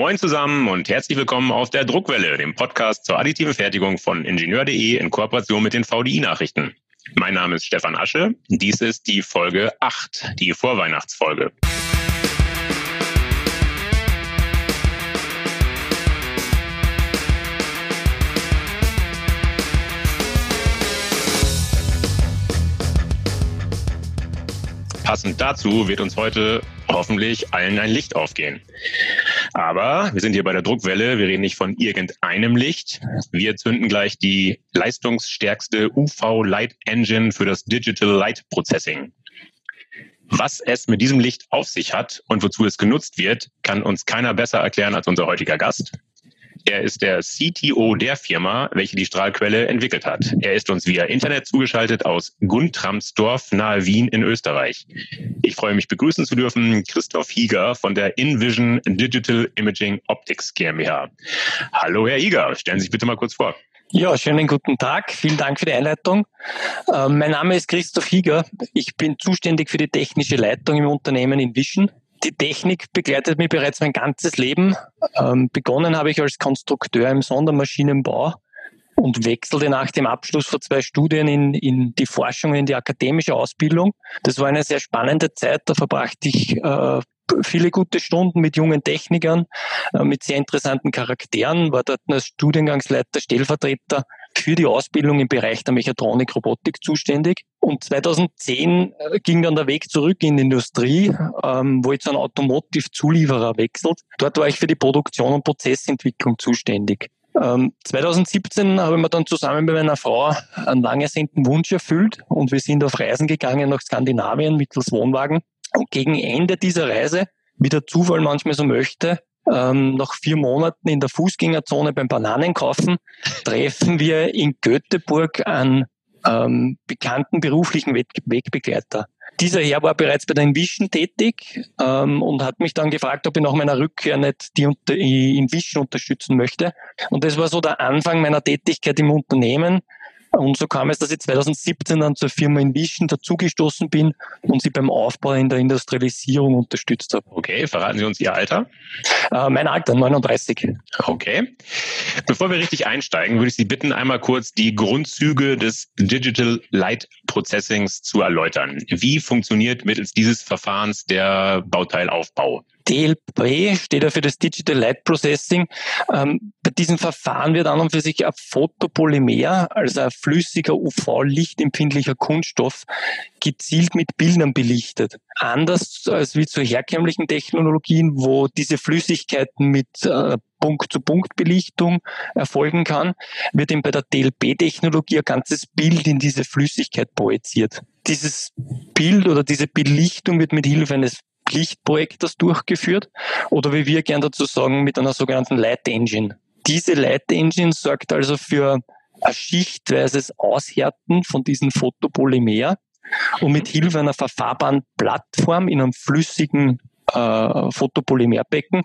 Moin zusammen und herzlich willkommen auf der Druckwelle, dem Podcast zur additiven Fertigung von Ingenieur.de in Kooperation mit den VDI-Nachrichten. Mein Name ist Stefan Asche. Dies ist die Folge 8, die Vorweihnachtsfolge. Passend dazu wird uns heute hoffentlich allen ein Licht aufgehen. Aber wir sind hier bei der Druckwelle, wir reden nicht von irgendeinem Licht. Wir zünden gleich die leistungsstärkste UV-Light Engine für das Digital Light Processing. Was es mit diesem Licht auf sich hat und wozu es genutzt wird, kann uns keiner besser erklären als unser heutiger Gast. Er ist der CTO der Firma, welche die Strahlquelle entwickelt hat. Er ist uns via Internet zugeschaltet aus Guntramsdorf nahe Wien in Österreich. Ich freue mich begrüßen zu dürfen Christoph Hieger von der InVision Digital Imaging Optics GmbH. Hallo Herr Hieger, stellen Sie sich bitte mal kurz vor. Ja, schönen guten Tag. Vielen Dank für die Einleitung. Äh, mein Name ist Christoph Hieger. Ich bin zuständig für die technische Leitung im Unternehmen InVision. Die Technik begleitet mich bereits mein ganzes Leben. Ähm, begonnen habe ich als Konstrukteur im Sondermaschinenbau und wechselte nach dem Abschluss von zwei Studien in, in die Forschung, in die akademische Ausbildung. Das war eine sehr spannende Zeit. Da verbrachte ich äh, viele gute Stunden mit jungen Technikern, äh, mit sehr interessanten Charakteren, war dort als Studiengangsleiter, Stellvertreter für die Ausbildung im Bereich der Mechatronik, Robotik zuständig. Und 2010 äh, ging dann der Weg zurück in die Industrie, ähm, wo ich zu einem Automotive-Zulieferer wechselt. Dort war ich für die Produktion und Prozessentwicklung zuständig. 2017 ähm, habe ich mir dann zusammen mit meiner Frau einen lang ersehnten Wunsch erfüllt und wir sind auf Reisen gegangen nach Skandinavien mittels Wohnwagen. Und gegen Ende dieser Reise, wie der Zufall manchmal so möchte, ähm, nach vier Monaten in der Fußgängerzone beim Bananenkaufen treffen wir in Göteborg einen ähm, bekannten beruflichen Wegbegleiter. Dieser Herr war bereits bei der Envision tätig ähm, und hat mich dann gefragt, ob ich nach meiner Rückkehr nicht die unter, Envision unterstützen möchte. Und das war so der Anfang meiner Tätigkeit im Unternehmen. Und so kam es, dass ich 2017 dann zur Firma Envision dazugestoßen bin und sie beim Aufbau in der Industrialisierung unterstützt habe. Okay, verraten Sie uns Ihr Alter? Äh, mein Alter, 39. Okay. Bevor wir richtig einsteigen, würde ich Sie bitten, einmal kurz die Grundzüge des Digital Light Processings zu erläutern. Wie funktioniert mittels dieses Verfahrens der Bauteilaufbau? DLP steht ja für das Digital Light Processing. Ähm, bei diesem Verfahren wird an und für sich ein Fotopolymer, also ein flüssiger UV-lichtempfindlicher Kunststoff, gezielt mit Bildern belichtet. Anders als wie zu herkömmlichen Technologien, wo diese Flüssigkeiten mit äh, Punkt-zu-Punkt-Belichtung erfolgen kann, wird eben bei der DLP-Technologie ein ganzes Bild in diese Flüssigkeit projiziert. Dieses Bild oder diese Belichtung wird mit Hilfe eines Lichtprojektors durchgeführt oder wie wir gern dazu sagen, mit einer sogenannten Light Engine. Diese Light Engine sorgt also für ein schichtweises Aushärten von diesem Fotopolymer und mit Hilfe einer verfahrbaren Plattform in einem flüssigen äh, Fotopolymerbecken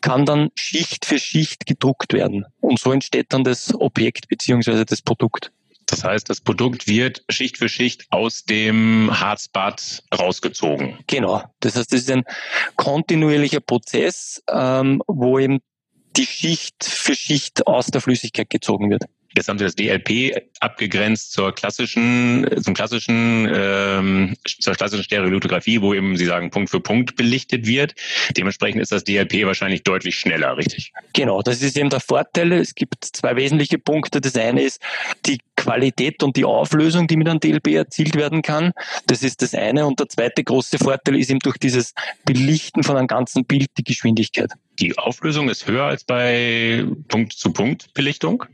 kann dann Schicht für Schicht gedruckt werden. Und so entsteht dann das Objekt beziehungsweise das Produkt. Das heißt, das Produkt wird Schicht für Schicht aus dem Harzbad rausgezogen. Genau. Das heißt, es ist ein kontinuierlicher Prozess, ähm, wo eben die Schicht für Schicht aus der Flüssigkeit gezogen wird. Jetzt haben Sie das DLP abgegrenzt zur klassischen, zum klassischen, ähm, zur klassischen Stereolithografie, wo eben Sie sagen Punkt für Punkt belichtet wird. Dementsprechend ist das DLP wahrscheinlich deutlich schneller, richtig? Genau, das ist eben der Vorteil. Es gibt zwei wesentliche Punkte. Das eine ist die Qualität und die Auflösung, die mit einem DLP erzielt werden kann. Das ist das eine. Und der zweite große Vorteil ist eben durch dieses Belichten von einem ganzen Bild die Geschwindigkeit. Die Auflösung ist höher als bei Punkt-zu-Punkt-Belichtung?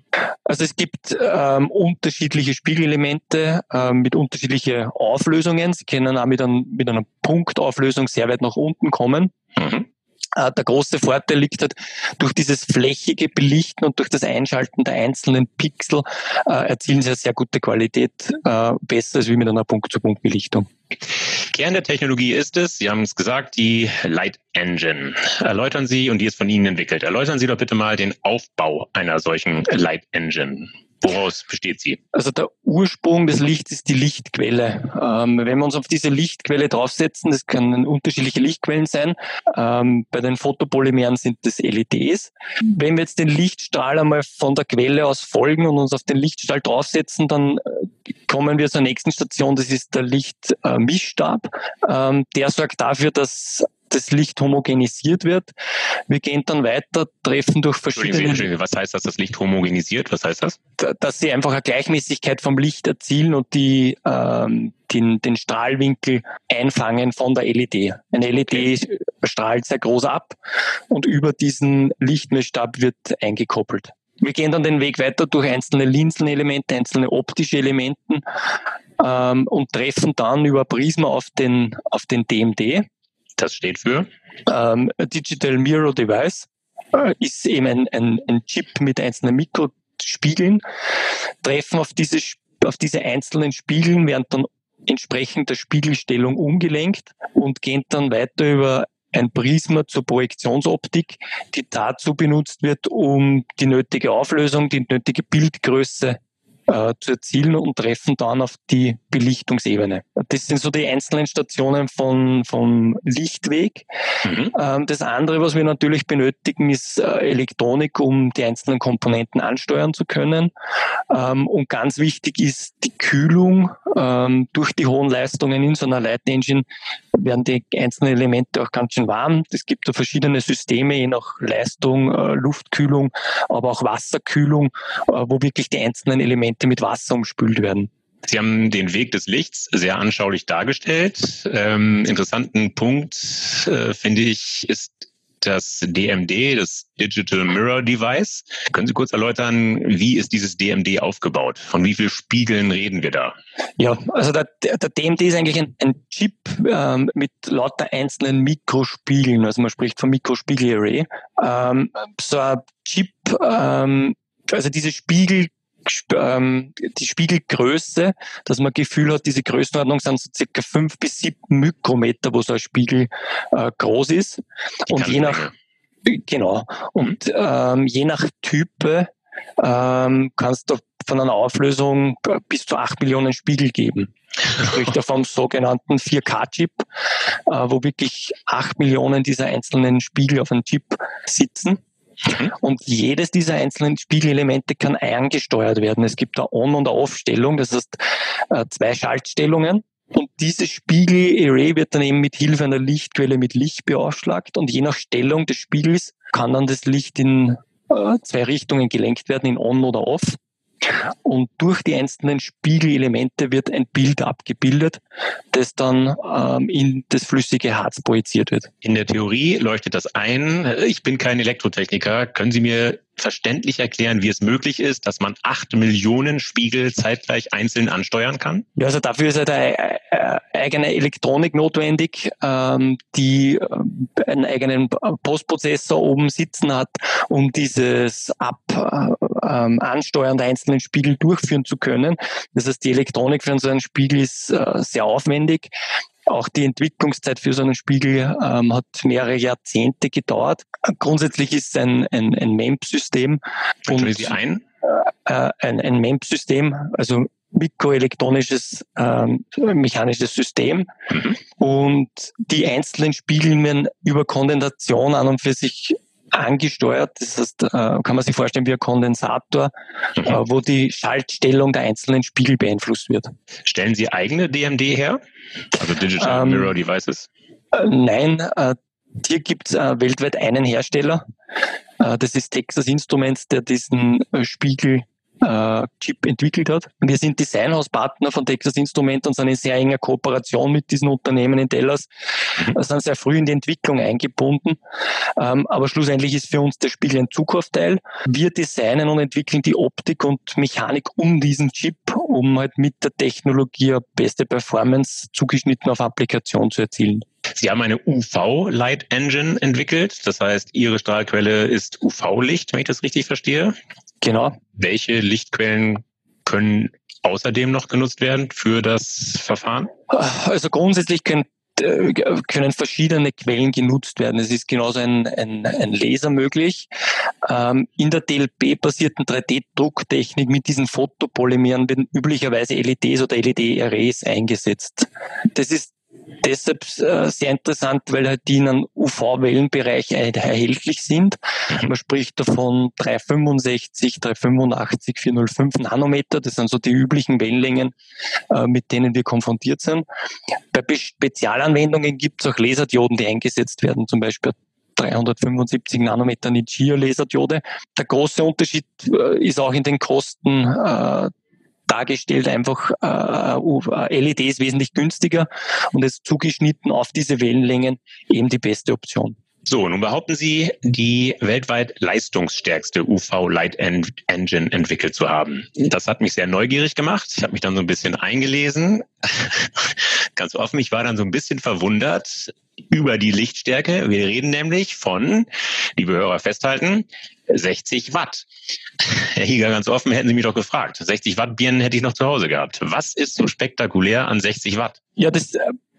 Also es gibt ähm, unterschiedliche Spiegelelemente ähm, mit unterschiedlichen Auflösungen. Sie können auch mit, einem, mit einer Punktauflösung sehr weit nach unten kommen. Mhm. Äh, der große Vorteil liegt halt durch dieses flächige Belichten und durch das Einschalten der einzelnen Pixel äh, erzielen sie eine sehr gute Qualität, äh, besser als wie mit einer Punkt-zu-Punkt-Belichtung. Kern der Technologie ist es, Sie haben es gesagt, die Light Engine. Erläutern Sie, und die ist von Ihnen entwickelt, erläutern Sie doch bitte mal den Aufbau einer solchen Light Engine. Woraus besteht sie? Also der Ursprung des Lichts ist die Lichtquelle. Ähm, wenn wir uns auf diese Lichtquelle draufsetzen, das können unterschiedliche Lichtquellen sein. Ähm, bei den Photopolymeren sind das LEDs. Wenn wir jetzt den Lichtstrahl einmal von der Quelle aus folgen und uns auf den Lichtstrahl draufsetzen, dann äh, kommen wir zur nächsten Station. Das ist der Lichtmischstab. Ähm, der sorgt dafür, dass das Licht homogenisiert wird. Wir gehen dann weiter, treffen durch verschiedene... Was heißt das, das Licht homogenisiert? Was heißt das? Dass sie einfach eine Gleichmäßigkeit vom Licht erzielen und die ähm, den, den Strahlwinkel einfangen von der LED. Eine LED okay. strahlt sehr groß ab und über diesen Lichtmessstab wird eingekoppelt. Wir gehen dann den Weg weiter durch einzelne Linsenelemente, einzelne optische Elementen ähm, und treffen dann über Prisma auf den, auf den DMD. Das steht für? Ähm, Digital Mirror Device äh, ist eben ein, ein, ein Chip mit einzelnen Mikrospiegeln. Treffen auf diese, auf diese einzelnen Spiegeln, werden dann entsprechend der Spiegelstellung umgelenkt und gehen dann weiter über ein Prisma zur Projektionsoptik, die dazu benutzt wird, um die nötige Auflösung, die nötige Bildgröße äh, zu erzielen und treffen dann auf die Belichtungsebene. Das sind so die einzelnen Stationen von, vom Lichtweg. Mhm. Ähm, das andere, was wir natürlich benötigen, ist äh, Elektronik, um die einzelnen Komponenten ansteuern zu können. Ähm, und ganz wichtig ist die Kühlung. Ähm, durch die hohen Leistungen in so einer Light Engine werden die einzelnen Elemente auch ganz schön warm. Es gibt da verschiedene Systeme, je nach Leistung, äh, Luftkühlung, aber auch Wasserkühlung, äh, wo wirklich die einzelnen Elemente mit Wasser umspült werden. Sie haben den Weg des Lichts sehr anschaulich dargestellt. Ähm, interessanten Punkt, äh, finde ich, ist das DMD, das Digital Mirror Device. Können Sie kurz erläutern, wie ist dieses DMD aufgebaut? Von wie vielen Spiegeln reden wir da? Ja, also der, der DMD ist eigentlich ein, ein Chip ähm, mit lauter einzelnen Mikrospiegeln. Also man spricht von Mikrospiegelarray. Ähm, so ein Chip, ähm, also diese Spiegel ähm, die Spiegelgröße, dass man Gefühl hat, diese Größenordnung sind so circa fünf bis sieben Mikrometer, wo so ein Spiegel äh, groß ist. Die und je nach, genau, und ähm, je nach Type ähm, kannst du von einer Auflösung bis zu acht Millionen Spiegel geben. Sprich da vom sogenannten 4K-Chip, äh, wo wirklich acht Millionen dieser einzelnen Spiegel auf einem Chip sitzen. Mhm. Und jedes dieser einzelnen Spiegelelemente kann eingesteuert werden. Es gibt eine On- und Off-Stellung, das heißt äh, zwei Schaltstellungen. Und dieses Spiegel-Array wird dann eben mit Hilfe einer Lichtquelle mit Licht beaufschlagt und je nach Stellung des Spiegels kann dann das Licht in äh, zwei Richtungen gelenkt werden, in On oder Off. Und durch die einzelnen Spiegelelemente wird ein Bild abgebildet, das dann ähm, in das flüssige Harz projiziert wird. In der Theorie leuchtet das ein. Ich bin kein Elektrotechniker. Können Sie mir verständlich erklären, wie es möglich ist, dass man acht Millionen Spiegel zeitgleich einzeln ansteuern kann? Ja, also dafür ist halt eine eigene Elektronik notwendig, ähm, die äh, einen eigenen Postprozessor oben sitzen hat, um dieses Ab äh, ähm, Ansteuern der einzelnen Spiegel durchführen zu können. Das heißt, die Elektronik für so einen Spiegel ist äh, sehr aufwendig. Auch die Entwicklungszeit für so einen Spiegel ähm, hat mehrere Jahrzehnte gedauert. Grundsätzlich ist es ein, ein, ein MEMP-System. Und Sie ein? Äh, ein, ein MEMP-System, also mikroelektronisches ähm, mechanisches System. Mhm. Und die einzelnen Spiegel werden über Kondensation an und für sich angesteuert. Das heißt, äh, kann man sich vorstellen wie ein Kondensator, mhm. Äh, wo die Schaltstellung der einzelnen Spiegel beeinflusst wird. Stellen Sie eigene DMD her? Also Digital ähm, Mirror Devices? Äh, nein, hier gibt es weltweit einen Hersteller. Das ist Texas Instruments, der diesen Spiegel äh, Chip entwickelt hat. Wir sind Designhauspartner von Texas Instrument und sind in sehr enger Kooperation mit diesen Unternehmen in Dallas. Mhm. sind sehr früh in die Entwicklung eingebunden. Ähm, aber schlussendlich ist für uns der Spiegel ein Zukaufteil. Wir designen und entwickeln die Optik und Mechanik um diesen Chip, um halt mit der Technologie eine beste Performance zugeschnitten auf Applikation zu erzielen. Sie haben eine UV-Light Engine entwickelt. Das heißt, Ihre Strahlquelle ist UV-Licht, wenn ich das richtig verstehe. Genau. Welche Lichtquellen können außerdem noch genutzt werden für das Verfahren? Also grundsätzlich können äh, können verschiedene Quellen genutzt werden. Es ist genauso ein, ein, ein Laser möglich. Ähm, in der DLP-basierten 3D-Drucktechnik mit diesen Fotopolymeren werden üblicherweise LEDs oder LED-Arrays eingesetzt. Das ist deshalb äh, sehr interessant, weil halt die in einem UV-Wellenbereich erhältlich sind. Man spricht davon 365, 385, 405 Nanometer. Das sind so die üblichen Wellenlängen, äh, mit denen wir konfrontiert sind. Bei Spezialanwendungen gibt es auch Laserdioden, die eingesetzt werden, zum Beispiel 375 Nanometer Nichia-Laserdiode. Der große Unterschied äh, ist auch in den Kosten dargestellt, einfach äh, LED ist wesentlich günstiger und ist zugeschnitten auf diese Wellenlängen eben die beste Option. So, nun behaupten Sie, die weltweit leistungsstärkste UV-Light Engine entwickelt zu haben. Das hat mich sehr neugierig gemacht. Ich habe mich dann so ein bisschen eingelesen. Ganz offen, ich war dann so ein bisschen verwundert über die Lichtstärke. Wir reden nämlich von, liebe Hörer festhalten, 60 Watt. Herr Hieger, ganz offen, hätten Sie mich doch gefragt. 60 Watt Birnen hätte ich noch zu Hause gehabt. Was ist so spektakulär an 60 Watt? Ja, das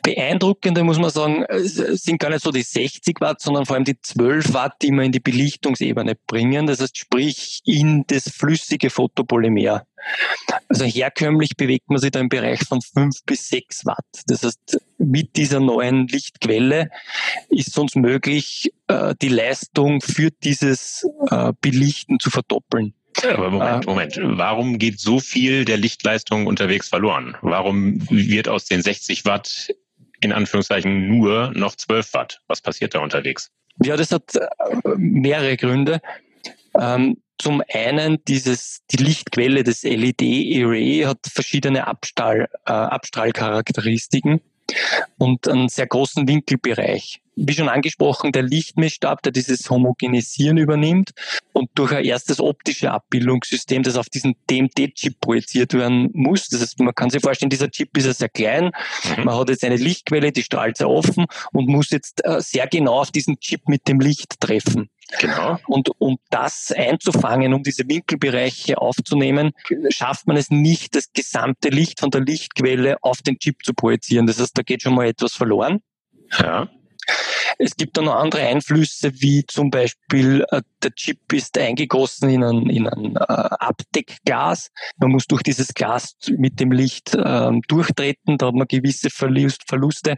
Beeindruckende, muss man sagen, äh, sind gar nicht so die 60 Watt, sondern vor allem die 12 Watt, die wir in die Belichtungsebene bringen. Das heißt, sprich in das flüssige Photopolymer. Also herkömmlich bewegt man sich da im Bereich von 5 bis 6 Watt. Das heißt, mit dieser neuen Lichtquelle ist es uns möglich, äh, die Leistung für dieses äh, Belichten zu verdoppeln. Aber Moment, Moment. Warum geht so viel der Lichtleistung unterwegs verloren? Warum wird aus den 60 Watt in Anführungszeichen nur noch 12 Watt. Was passiert da unterwegs? Ja, das hat äh, mehrere Gründe. Ähm, zum einen dieses, die Lichtquelle des LED-Array hat verschiedene Abstrahl, äh, Abstrahlcharakteristiken und einen sehr großen Winkelbereich. Wie schon angesprochen, der Lichtmessstab, der dieses Homogenisieren übernimmt und durch ein erstes optische Abbildungssystem, das auf diesen DMT-Chip projiziert werden muss. Das heißt, man kann sich vorstellen, dieser Chip ist ja sehr klein. Mhm. Man hat jetzt eine Lichtquelle, die strahlt sehr offen und muss jetzt äh, sehr genau auf diesen Chip mit dem Licht treffen. Genau. Und um das einzufangen, um diese Winkelbereiche aufzunehmen, schafft man es nicht, das gesamte Licht von der Lichtquelle auf den Chip zu projizieren. Das heißt, da geht schon mal etwas verloren. Ja. Es gibt dann noch andere Einflüsse, wie zum Beispiel äh, der Chip ist eingegossen in ein, in ein äh, Abdeckglas. Man muss durch dieses Glas mit dem Licht ähm, durchtreten, da hat man gewisse Verlust, Verluste.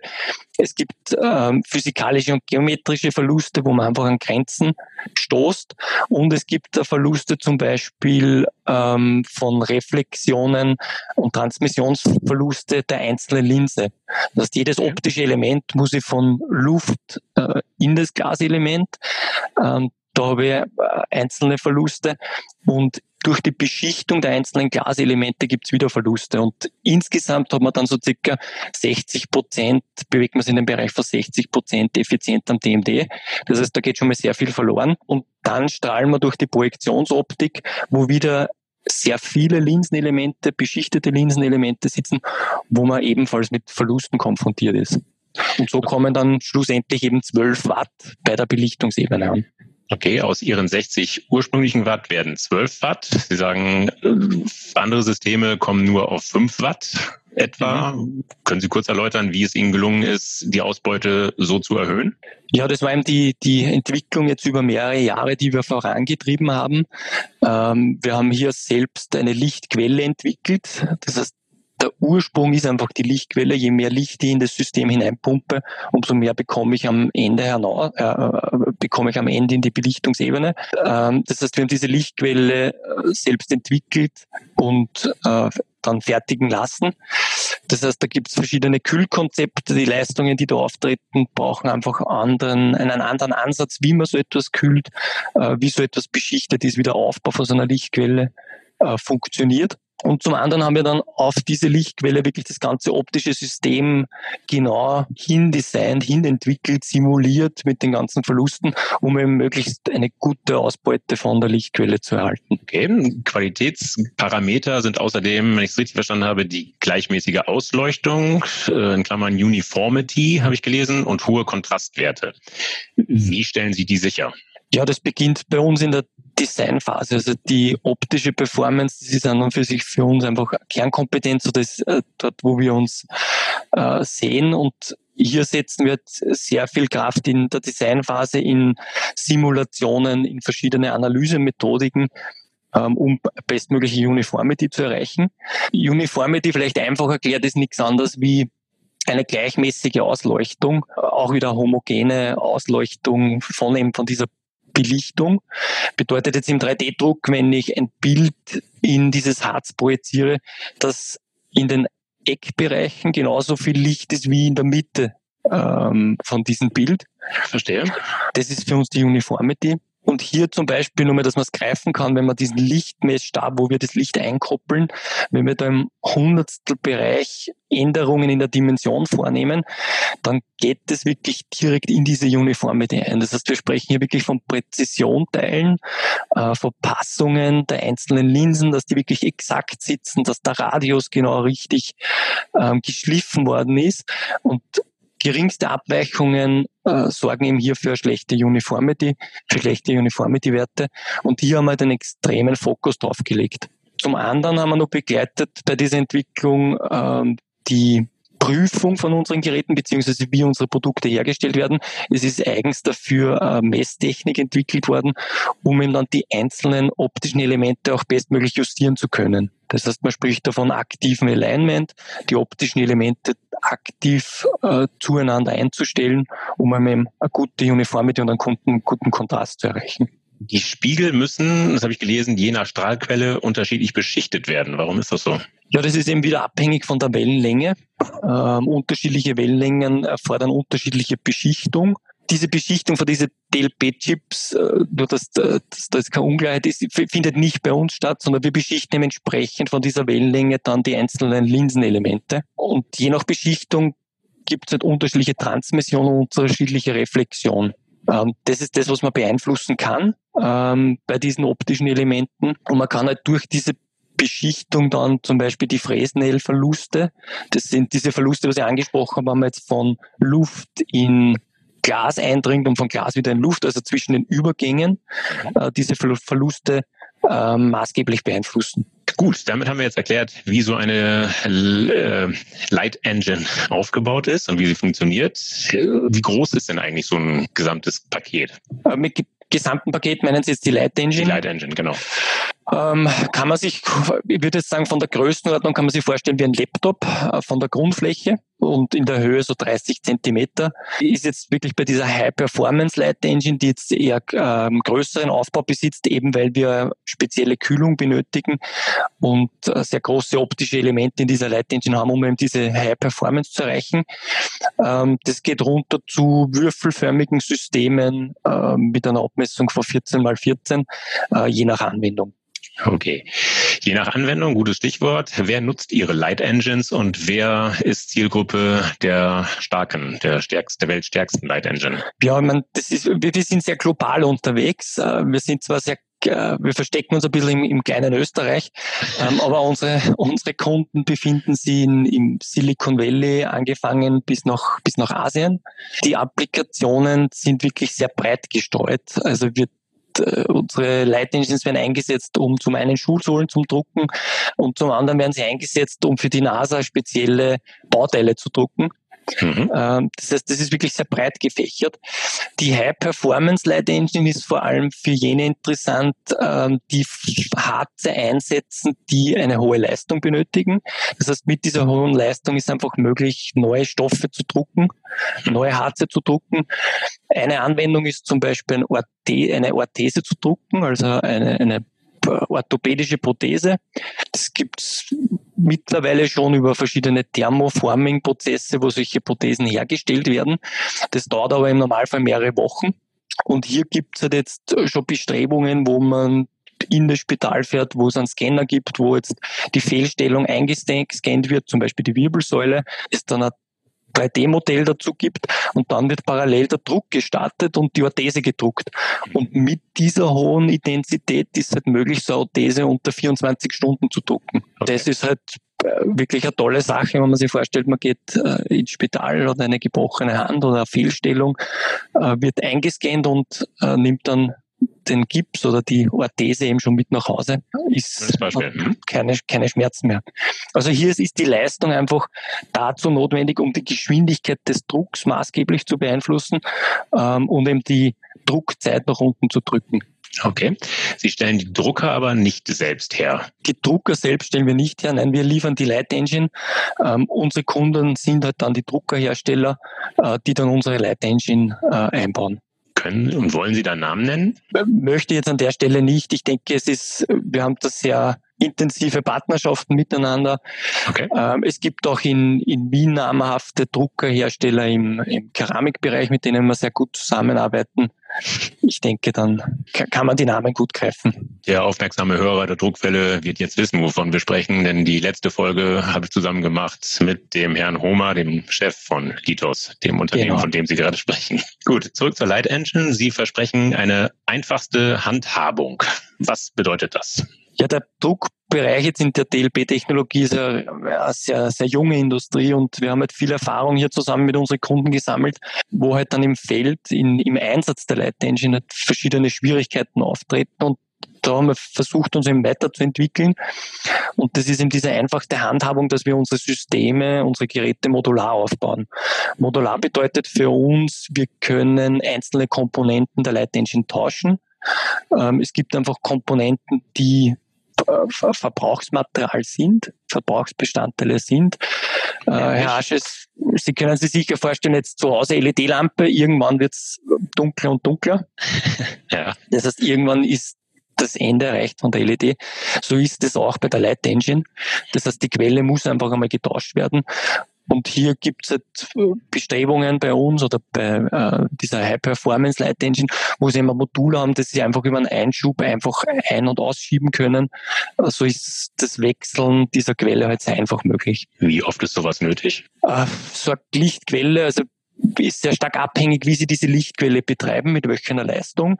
Es gibt ähm, physikalische und geometrische Verluste, wo man einfach an Grenzen stoßt. Und es gibt Verluste zum Beispiel ähm, von Reflexionen und Transmissionsverluste der einzelnen Linse. Das heißt, jedes optische Element muss ich von Luft äh, in das Glaselement. Ähm, da habe ich äh, einzelne Verluste und durch die Beschichtung der einzelnen Glaselemente gibt es wieder Verluste. Und insgesamt hat man dann so circa 60 Prozent, bewegt man sich in den Bereich von 60 Prozent effizient am DMD. Das heißt, da geht schon mal sehr viel verloren. Und dann strahlen wir durch die Projektionsoptik, wo wieder sehr viele Linsenelemente, beschichtete Linsenelemente sitzen, wo man ebenfalls mit Verlusten konfrontiert ist. Und so kommen dann schlussendlich eben 12 Watt bei der Belichtungsebene an. Okay, aus Ihren 60 ursprünglichen Watt werden 12 Watt. Sie sagen, andere Systeme kommen nur auf 5 Watt etwa. Mhm. Können Sie kurz erläutern, wie es Ihnen gelungen ist, die Ausbeute so zu erhöhen? Ja, das war eben die, die Entwicklung jetzt über mehrere Jahre, die wir vorangetrieben haben. Ähm, wir haben hier selbst eine Lichtquelle entwickelt. Das heißt, der Ursprung ist einfach die Lichtquelle. Je mehr Licht ich in das System hineinpumpe, umso mehr bekomme ich am Ende heraus, äh, äh, bekomme ich am Ende in die Belichtungsebene. Ähm, das heißt, wir haben diese Lichtquelle äh, selbst entwickelt und äh, dann fertigen lassen. Das heißt, da gibt es verschiedene Kühlkonzepte. Die Leistungen, die da auftreten, brauchen einfach anderen, einen anderen Ansatz, wie man so etwas kühlt, äh, wie so etwas beschichtet ist, wie der Aufbau von so einer Lichtquelle äh, funktioniert. Und zum anderen haben wir dann auf diese Lichtquelle wirklich das ganze optische System genau hindesignt, hinentwickelt, simuliert mit den ganzen Verlusten, um eben möglichst eine gute Ausbeute von der Lichtquelle zu erhalten. Okay. Qualitätsparameter sind außerdem, wenn ich es richtig verstanden habe, die gleichmäßige Ausleuchtung, äh, in Klammern Uniformity, habe ich gelesen, und hohe Kontrastwerte. Wie stellen Sie die sicher? Ja, das beginnt bei uns in der Designphase. Also die optische Performance, das ist an und für sich für uns einfach Kernkompetenz, oder ist äh, dort, wo wir uns äh, sehen und hier setzen wir sehr viel Kraft in der Designphase, in Simulationen, in verschiedene Analysemethodiken, ähm, um bestmögliche Uniformity zu erreichen. Uniformity vielleicht einfach erklärt ist nichts anderes wie eine gleichmäßige Ausleuchtung, auch wieder homogene Ausleuchtung von eben von dieser Belichtung. Bedeutet jetzt im 3D-Druck, wenn ich ein Bild in dieses Harz projiziere, dass in den Eckbereichen genauso viel Licht ist wie in der Mitte ähm, von diesem Bild. Verstehe. Das ist für uns die Uniformity. Und hier zum Beispiel nur mal, dass man es greifen kann, wenn man diesen Lichtmessstab, wo wir das Licht einkoppeln, wenn wir da im Hundertstelbereich Änderungen in der Dimension vornehmen, dann geht es wirklich direkt in diese Uniformity ein. Das heißt, wir sprechen hier wirklich von Präzisionteilen, äh, von Passungen der einzelnen Linsen, dass die wirklich exakt sitzen, dass der Radius genau richtig ähm, geschliffen worden ist. Und Geringste Abweichungen äh, sorgen eben hier für schlechte Uniformity, für schlechte Uniformity-Werte. Und hier haben wir den extremen Fokus drauf gelegt. Zum anderen haben wir noch begleitet bei dieser Entwicklung ähm, die Prüfung von unseren Geräten beziehungsweise wie unsere Produkte hergestellt werden. Es ist eigens dafür äh, Messtechnik entwickelt worden, um eben dann die einzelnen optischen Elemente auch bestmöglich justieren zu können. Das heißt, man spricht davon aktiven Alignment, die optischen Elemente aktiv äh, zueinander einzustellen, um eben eine gute Uniformity und einen guten, guten Kontrast zu erreichen. Die Spiegel müssen, das habe ich gelesen, je nach Strahlquelle unterschiedlich beschichtet werden. Warum ist das so? Ja, das ist eben wieder abhängig von der Wellenlänge. Ähm, unterschiedliche Wellenlängen erfordern unterschiedliche Beschichtung. Diese Beschichtung von diesen DLP-Chips, äh, nur dass, äh, dass da keine Ungleichheit ist, findet nicht bei uns statt, sondern wir beschichten entsprechend von dieser Wellenlänge dann die einzelnen Linsenelemente. Und je nach Beschichtung gibt es halt unterschiedliche Transmission und unterschiedliche Reflexion. Ähm, das ist das, was man beeinflussen kann ähm, bei diesen optischen Elementen. Und man kann halt durch diese Beschichtung dann zum Beispiel die Fresnel-Verluste. Das sind diese Verluste, was ich angesprochen habe, wenn man jetzt von Luft in Glas eindringt und von Glas wieder in Luft, also zwischen den Übergängen, äh, diese Verluste äh, maßgeblich beeinflussen. Gut, damit haben wir jetzt erklärt, wie so eine äh, Light Engine aufgebaut ist und wie sie funktioniert. Wie groß ist denn eigentlich so ein gesamtes Paket? Äh, mit gesamten Paket meinen Sie jetzt die Light Engine? Die Light Engine, genau. Ähm, kann man sich, ich würde jetzt sagen, von der Größenordnung kann man sich vorstellen wie ein Laptop äh, von der Grundfläche und in der Höhe so 30 Zentimeter. Ist jetzt wirklich bei dieser High-Performance Light Engine, die jetzt eher ähm, größeren Aufbau besitzt, eben weil wir spezielle Kühlung benötigen und äh, sehr große optische Elemente in dieser Light Engine haben, um eben diese High-Performance zu erreichen. Ähm, das geht runter zu würfelförmigen Systemen äh, mit einer Abmessung von 14 mal 14, äh, je nach Anwendung. Okay. Je nach Anwendung, gutes Stichwort. Wer nutzt Ihre Light Engines und wer ist Zielgruppe der starken, der stärksten, der weltstärksten Light Engine? Ja, ich meine, das ist, wir sind sehr global unterwegs. Äh, wir sind zwar sehr äh, wir verstecken uns ein bisschen im, im kleinen Österreich, ähm, aber unsere, unsere Kunden befinden sich in, im Silicon Valley angefangen bis nach, bis nach Asien. Die Applikationen sind wirklich sehr breit gestreut. Also wir äh, unsere Light Engines werden eingesetzt, um zum einen Schulsohlen zum Drucken und zum anderen werden sie eingesetzt, um für die NASA spezielle Bauteile zu drucken. Mhm. Ähm, das heißt, das ist wirklich sehr breit gefächert. Die High Performance Light Engine ist vor allem für jene interessant, ähm, die Harze einsetzen, die eine hohe Leistung benötigen. Das heißt, mit dieser hohen Leistung ist einfach möglich, neue Stoffe zu drucken, neue Harze zu drucken. Eine Anwendung ist zum Beispiel eine Orthese zu drucken, also eine, eine orthopädische Prothese. Das gibt's mittlerweile schon über verschiedene Thermoforming-Prozesse, wo solche Prothesen hergestellt werden. Das dauert aber im Normalfall mehrere Wochen. Und hier gibt's halt jetzt schon Bestrebungen, wo man in das Spital fährt, wo es einen Scanner gibt, wo jetzt die Fehlstellung eingescannt wird, zum Beispiel die Wirbelsäule, ist dann ein 3D-Modell dazu gibt und dann wird parallel der Druck gestartet und die Orthese gedruckt. Und mit dieser hohen Intensität ist es halt möglich, so eine Orthese unter 24 Stunden zu drucken. Okay. Das ist halt äh, wirklich eine tolle Sache, wenn man sich vorstellt, man geht äh, ins Spital oder eine gebrochene Hand oder eine Fehlstellung, äh, wird eingescannt und äh, nimmt dann den Gips oder die Orthese eben schon mit nach Hause, ist mhm. keine, keine Schmerzen mehr. Also hier ist die Leistung einfach dazu notwendig, um die Geschwindigkeit des Drucks maßgeblich zu beeinflussen ähm, und eben die Druckzeit nach unten zu drücken. Okay. Sie stellen die Drucker aber nicht selbst her. Die Drucker selbst stellen wir nicht her. Nein, wir liefern die Light Engine. Ähm, unsere Kunden sind halt dann die Druckerhersteller, äh, die dann unsere Light Engine äh, einbauen. Können und wollen Sie da Namen nennen? Möchte jetzt an der Stelle nicht. Ich denke, es ist, wir haben das sehr intensive Partnerschaften miteinander. Okay. Ähm, es gibt auch in, in Wien namhafte Druckerhersteller im, im Keramikbereich, mit denen wir sehr gut zusammenarbeiten. Ich denke, dann kann man die Namen gut greifen. Der aufmerksame Hörer der Druckwelle wird jetzt wissen, wovon wir sprechen, denn die letzte Folge habe ich zusammen gemacht mit dem Herrn Homer, dem Chef von Litos, dem Unternehmen, genau. von dem Sie gerade sprechen. Gut, zurück zur Light Engine. Sie versprechen eine einfachste Handhabung. Was bedeutet das? Ja, der Druckbereich jetzt in der DLP-Technologie ist ja eine sehr, sehr junge Industrie und wir haben halt viel Erfahrung hier zusammen mit unseren Kunden gesammelt, wo halt dann im Feld, in, im Einsatz der Light Engine halt verschiedene Schwierigkeiten auftreten und da haben wir versucht, uns eben weiterzuentwickeln. Und das ist eben diese einfachste Handhabung, dass wir unsere Systeme, unsere Geräte modular aufbauen. Modular bedeutet für uns, wir können einzelne Komponenten der Light Engine tauschen. Ähm, es gibt einfach Komponenten, die Verbrauchsmaterial sind, Verbrauchsbestandteile sind. Äh, Herr Asches, Sie können sich sicher vorstellen, jetzt zu Hause LED-Lampe, irgendwann wird es dunkler und dunkler. ja. Das heißt, irgendwann ist das Ende erreicht von der LED. So ist es auch bei der Light Engine. Das heißt, die Quelle muss einfach einmal getauscht werden. Und hier gibt es halt Bestrebungen bei uns oder bei äh, dieser High-Performance Light Engine, wo sie immer Module haben, dass sie einfach über einen Einschub einfach ein- und ausschieben können. So ist das Wechseln dieser Quelle halt sehr einfach möglich. Wie oft ist sowas nötig? Äh, so eine Lichtquelle, also ist sehr stark abhängig, wie Sie diese Lichtquelle betreiben, mit welcher Leistung.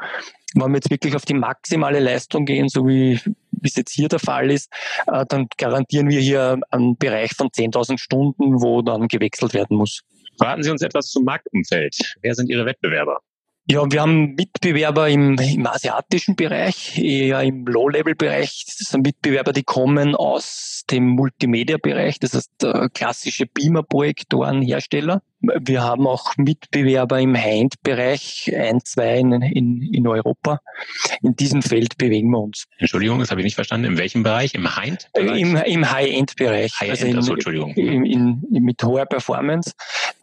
Wenn wir jetzt wirklich auf die maximale Leistung gehen, so wie, wie es jetzt hier der Fall ist, äh, dann garantieren wir hier einen Bereich von 10.000 Stunden, wo dann gewechselt werden muss. Verraten Sie uns etwas zum Marktumfeld. Wer sind Ihre Wettbewerber? Ja, wir haben Mitbewerber im, im asiatischen Bereich, eher im Low-Level-Bereich. Das sind Mitbewerber, die kommen aus dem Multimedia-Bereich, das heißt äh, klassische Beamer-Projektoren-Hersteller. Wir haben auch Mitbewerber im High-End-Bereich, ein, zwei in, in, in Europa. In diesem Feld bewegen wir uns. Entschuldigung, das habe ich nicht verstanden. In welchem Bereich? Im High-End? Äh, Im, im High-End-Bereich. High also in, also, Entschuldigung. In, in, mit hoher Performance,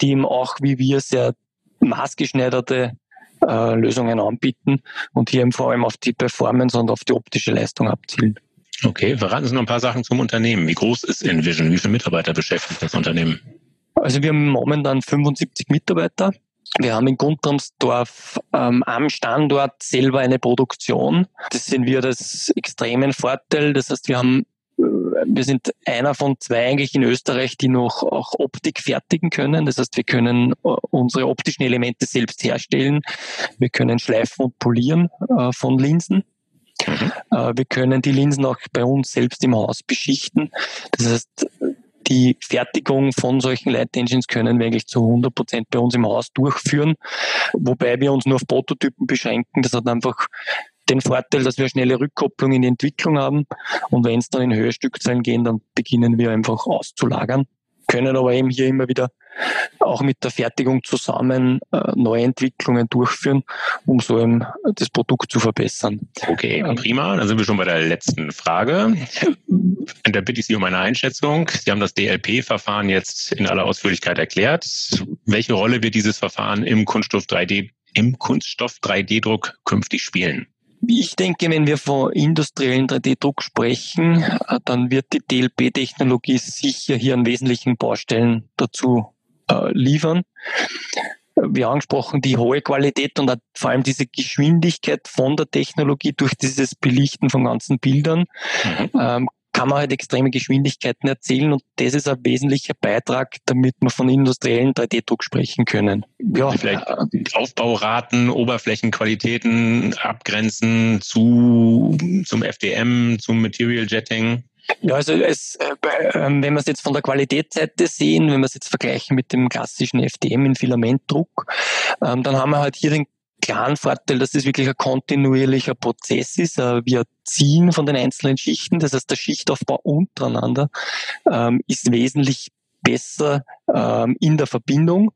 die eben auch wie wir sehr maßgeschneiderte äh, Lösungen anbieten und hier vor allem auf die Performance und auf die optische Leistung abzielen. Okay, verraten Sie noch ein paar Sachen zum Unternehmen. Wie groß ist Envision? Wie viele Mitarbeiter beschäftigt das Unternehmen? Also wir haben momentan 75 Mitarbeiter. Wir haben in Guntramsdorf ähm, am Standort selber eine Produktion. Das sehen wir das extremen Vorteil. Das heißt, wir haben wir sind einer von zwei eigentlich in Österreich, die noch auch Optik fertigen können. Das heißt, wir können äh, unsere optischen Elemente selbst herstellen. Wir können schleifen und polieren äh, von Linsen. Mhm. Äh, wir können die Linsen auch bei uns selbst im Haus beschichten. Das heißt, die Fertigung von solchen Light Engines können wir eigentlich zu 100 Prozent bei uns im Haus durchführen, wobei wir uns nur auf Prototypen beschränken. Das hat einfach den Vorteil, dass wir schnelle Rückkopplung in die Entwicklung haben. Und wenn es dann in höhere Stückzahlen gehen, dann beginnen wir einfach auszulagern. Können aber eben hier immer wieder auch mit der Fertigung zusammen äh, neue Entwicklungen durchführen, um so eben das Produkt zu verbessern. Okay, prima. Dann sind wir schon bei der letzten Frage. Und da bitte ich Sie um eine Einschätzung. Sie haben das DLP-Verfahren jetzt in aller Ausführlichkeit erklärt. Welche Rolle wird dieses Verfahren im Kunststoff 3D im Kunststoff 3D-Druck künftig spielen? Ich denke, wenn wir von industriellen 3D-Druck sprechen, äh, dann wird die DLP-Technologie sicher hier an wesentlichen Baustellen dazu äh, liefern. Wie angesprochen, die hohe Qualität und vor allem diese Geschwindigkeit von der Technologie durch dieses Belichten von ganzen Bildern mhm. ähm, kann man halt extreme Geschwindigkeiten erzielen und das ist ein wesentlicher Beitrag, damit wir von industriellen 3D-Druck sprechen können. Ja, vielleicht Aufbauraten, Oberflächenqualitäten abgrenzen zu zum FDM, zum Material Jetting. Ja, also es, äh, ähm, wenn wir es jetzt von der Qualitätsseite sehen, wenn wir es jetzt vergleichen mit dem klassischen FDM in Filamentdruck, ähm, dann haben wir halt hier den klaren Vorteil, dass es wirklich ein kontinuierlicher Prozess ist. Äh, wir ziehen von den einzelnen Schichten, das heißt der Schichtaufbau untereinander ähm, ist wesentlich besser ähm, in der Verbindung.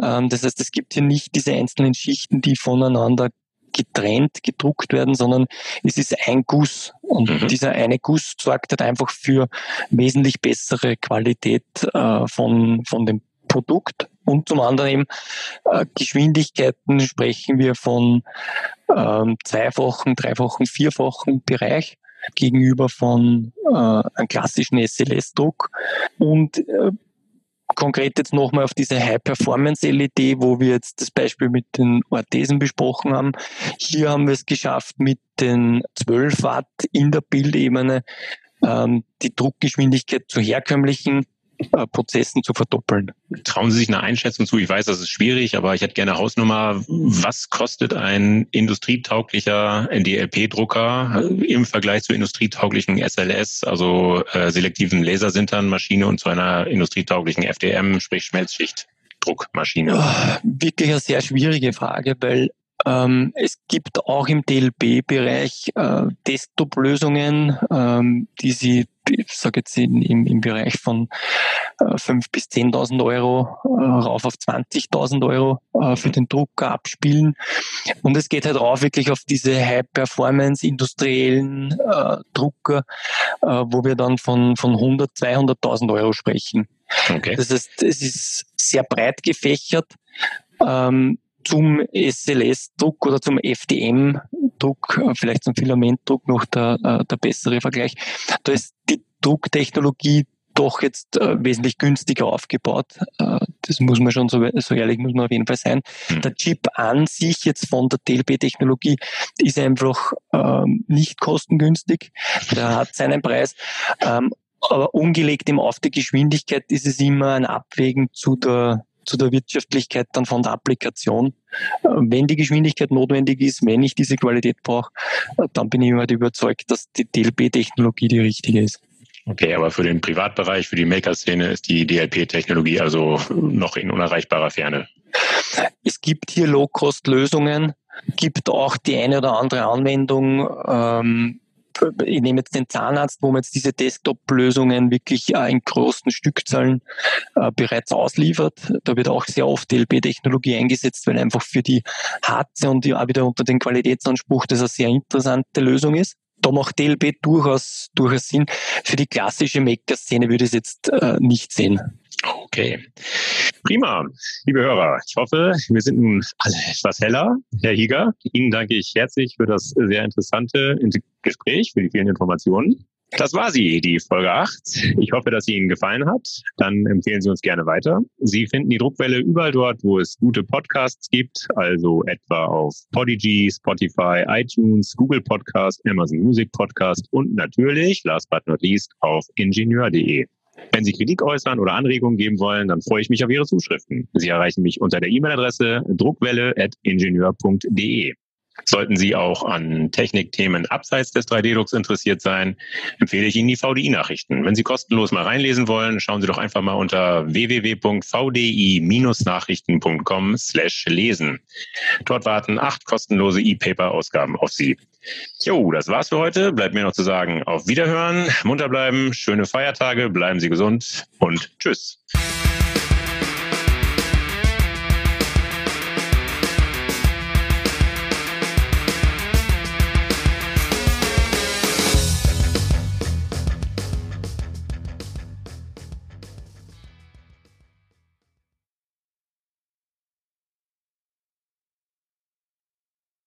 Ähm, das heißt, es gibt hier nicht diese einzelnen Schichten, die voneinander getrennt gedruckt werden, sondern es ist ein Guss. Und mhm. dieser eine Guss sorgt halt einfach für wesentlich bessere Qualität äh, von, von dem Produkt. Und zum anderen eben äh, Geschwindigkeiten sprechen wir von ähm, zweifachen, dreifachen, vierfachen Bereich gegenüber von äh, einem klassischen SLS-Druck. Und äh, konkret jetzt nochmal auf diese High-Performance-LED, wo wir jetzt das Beispiel mit den Orthesen besprochen haben. Hier haben wir es geschafft, mit den 12 Watt in der Bildebene ähm, die Druckgeschwindigkeit zu herkömmlichen Prozessen zu verdoppeln. Trauen Sie sich eine Einschätzung zu? Ich weiß, das ist schwierig, aber ich hätte gerne Hausnummer. Was kostet ein industrietauglicher NDLP-Drucker im Vergleich zu industrietauglichen SLS, also äh, selektiven Lasersinternmaschine und zu einer industrietauglichen FDM, sprich Schmelzschicht? Druckmaschine? Oh, wirklich eine sehr schwierige Frage, weil ähm, es gibt auch im DLP-Bereich äh, Desktop-Lösungen, ähm, die Sie, ich sage jetzt in, im, im Bereich von äh, 5.000 bis 10.000 Euro äh, rauf auf 20.000 Euro äh, für den Drucker abspielen. Und es geht halt rauf wirklich auf diese High-Performance industriellen äh, Drucker, äh, wo wir dann von, von 100, 200.000 Euro sprechen. Okay. Das heißt, es ist sehr breit gefächert. Ähm, zum SLS-Druck oder zum FDM-Druck, äh, vielleicht zum Filamentdruck noch der, äh, der bessere Vergleich. Da ist die Drucktechnologie doch jetzt äh, wesentlich günstiger aufgebaut. Äh, das muss man schon so, so ehrlich muss man auf jeden Fall sein. Mhm. Der Chip an sich jetzt von der TLP-Technologie ist einfach ähm, nicht kostengünstig. Der hat seinen Preis. Ähm, aber umgelegt im auf die Geschwindigkeit ist es immer ein Abwägen zu der zu der Wirtschaftlichkeit dann von der Applikation. Wenn die Geschwindigkeit notwendig ist, wenn ich diese Qualität brauche, dann bin ich immer überzeugt, dass die DLP-Technologie die richtige ist. Okay, aber für den Privatbereich, für die Maker-Szene ist die DLP-Technologie also noch in unerreichbarer Ferne. Es gibt hier Low-Cost-Lösungen, gibt auch die eine oder andere Anwendung, ähm, ich nehme jetzt den Zahnarzt, wo man jetzt diese Desktop-Lösungen wirklich äh, in großen Stückzahlen äh, bereits ausliefert. Da wird auch sehr oft DLP-Technologie eingesetzt, weil einfach für die Harze und die, auch wieder unter den Qualitätsanspruch das eine sehr interessante Lösung ist. Da macht DLP durchaus, durchaus Sinn. Für die klassische Maker-Szene würde ich es jetzt äh, nicht sehen. Okay. Prima. Liebe Hörer, ich hoffe, wir sind nun alle etwas heller. Herr Hieger, Ihnen danke ich herzlich für das sehr interessante Gespräch, für die vielen Informationen. Das war sie, die Folge 8. Ich hoffe, dass sie Ihnen gefallen hat. Dann empfehlen Sie uns gerne weiter. Sie finden die Druckwelle überall dort, wo es gute Podcasts gibt, also etwa auf Podigy, Spotify, iTunes, Google Podcast, Amazon Music Podcast und natürlich, last but not least, auf ingenieur.de. Wenn Sie Kritik äußern oder Anregungen geben wollen, dann freue ich mich auf Ihre Zuschriften. Sie erreichen mich unter der E-Mail-Adresse druckwelle.ingenieur.de. Sollten Sie auch an Technikthemen abseits des 3D-Drucks interessiert sein, empfehle ich Ihnen die VDI-Nachrichten. Wenn Sie kostenlos mal reinlesen wollen, schauen Sie doch einfach mal unter www.vdi-nachrichten.com slash lesen. Dort warten acht kostenlose E-Paper-Ausgaben auf Sie. Jo, das war's für heute. Bleibt mir noch zu sagen, auf Wiederhören, munter bleiben, schöne Feiertage, bleiben Sie gesund und tschüss.